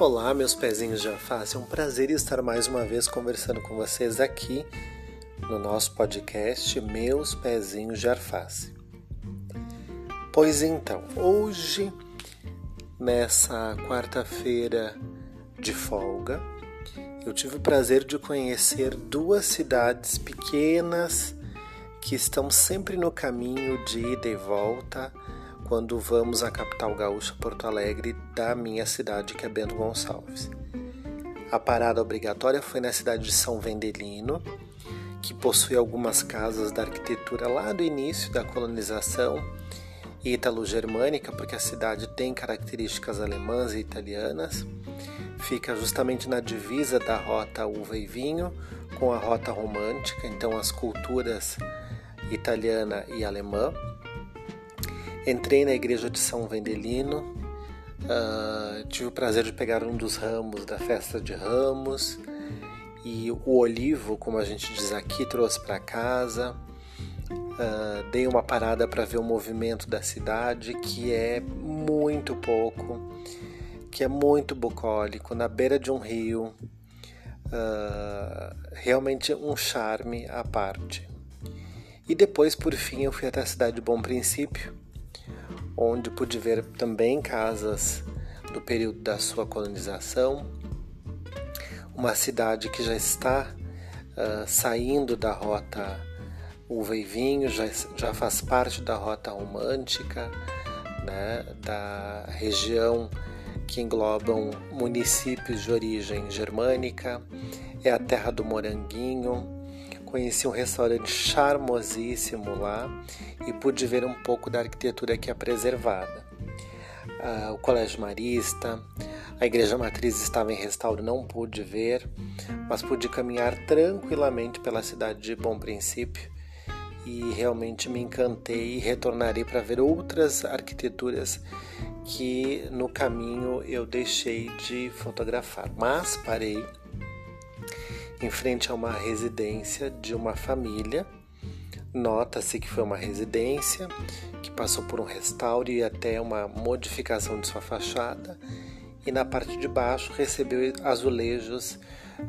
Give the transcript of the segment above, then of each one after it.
Olá, meus pezinhos de alface. É um prazer estar mais uma vez conversando com vocês aqui no nosso podcast Meus Pezinhos de Alface. Pois então, hoje, nessa quarta-feira de folga, eu tive o prazer de conhecer duas cidades pequenas que estão sempre no caminho de ida e volta quando vamos à capital gaúcha Porto Alegre da minha cidade, que é Bento Gonçalves. A parada obrigatória foi na cidade de São Vendelino, que possui algumas casas da arquitetura lá do início da colonização ítalo-germânica, porque a cidade tem características alemãs e italianas. Fica justamente na divisa da rota uva e vinho com a rota romântica, então as culturas italiana e alemã. Entrei na igreja de São Vendelino, uh, tive o prazer de pegar um dos ramos da festa de ramos e o olivo, como a gente diz aqui, trouxe para casa. Uh, dei uma parada para ver o movimento da cidade, que é muito pouco, que é muito bucólico, na beira de um rio, uh, realmente um charme à parte. E depois, por fim, eu fui até a cidade de Bom Princípio, onde pude ver também casas do período da sua colonização, uma cidade que já está uh, saindo da rota uva e vinho, já, já faz parte da rota romântica, né, da região que englobam municípios de origem germânica, é a terra do moranguinho, Conheci um restaurante charmosíssimo lá e pude ver um pouco da arquitetura que é preservada. Ah, o Colégio Marista, a Igreja Matriz estava em restauro, não pude ver, mas pude caminhar tranquilamente pela cidade de Bom Princípio e realmente me encantei e retornarei para ver outras arquiteturas que no caminho eu deixei de fotografar. Mas parei em frente a uma residência de uma família. Nota-se que foi uma residência que passou por um restauro e até uma modificação de sua fachada, e na parte de baixo recebeu azulejos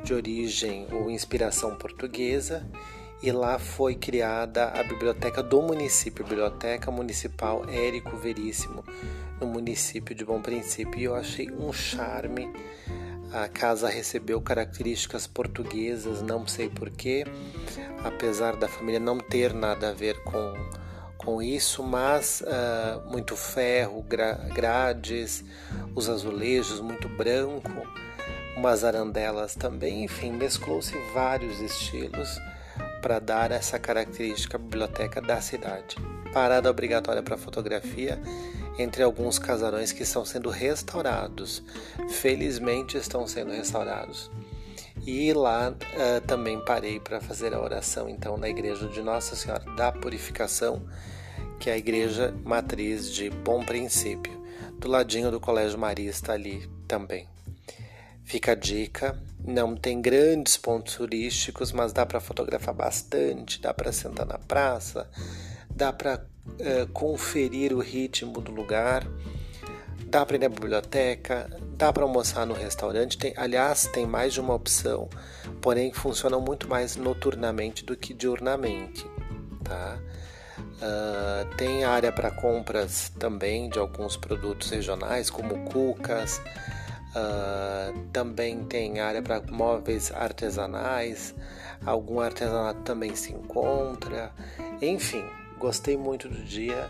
de origem ou inspiração portuguesa, e lá foi criada a biblioteca do município, Biblioteca Municipal Érico Veríssimo, no município de Bom Princípio, e eu achei um charme a casa recebeu características portuguesas, não sei porquê, apesar da família não ter nada a ver com, com isso, mas uh, muito ferro, gra grades, os azulejos muito branco, umas arandelas também, enfim, mesclou-se vários estilos para dar essa característica biblioteca da cidade. Parada obrigatória para fotografia entre alguns casarões que estão sendo restaurados. Felizmente estão sendo restaurados. E lá uh, também parei para fazer a oração então na igreja de Nossa Senhora da Purificação, que é a igreja matriz de Bom Princípio, do ladinho do Colégio Marista ali também. Fica a dica, não tem grandes pontos turísticos, mas dá para fotografar bastante, dá para sentar na praça, dá para é, conferir o ritmo do lugar, dá para ir na biblioteca, dá para almoçar no restaurante. Tem, aliás, tem mais de uma opção, porém funcionam muito mais noturnamente do que diurnamente. Tá? Uh, tem área para compras também de alguns produtos regionais, como cucas. Uh, também tem área para móveis artesanais, algum artesanato também se encontra. Enfim, Gostei muito do dia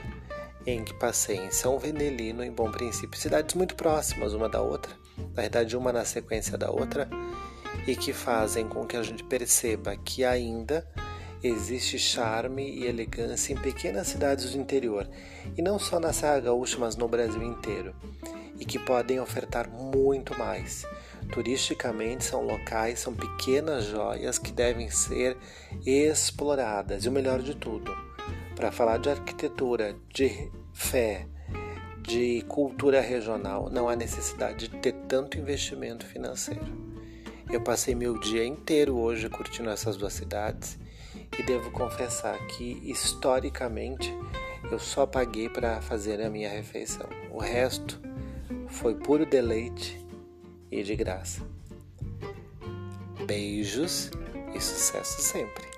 em que passei em São Vendelino, em Bom Princípio, cidades muito próximas uma da outra, na verdade, uma na sequência da outra, e que fazem com que a gente perceba que ainda existe charme e elegância em pequenas cidades do interior, e não só na Serra Gaúcha, mas no Brasil inteiro, e que podem ofertar muito mais. Turisticamente, são locais, são pequenas joias que devem ser exploradas, e o melhor de tudo para falar de arquitetura, de fé, de cultura regional, não há necessidade de ter tanto investimento financeiro. Eu passei meu dia inteiro hoje curtindo essas duas cidades e devo confessar que historicamente eu só paguei para fazer a minha refeição. O resto foi puro deleite e de graça. Beijos e sucesso sempre!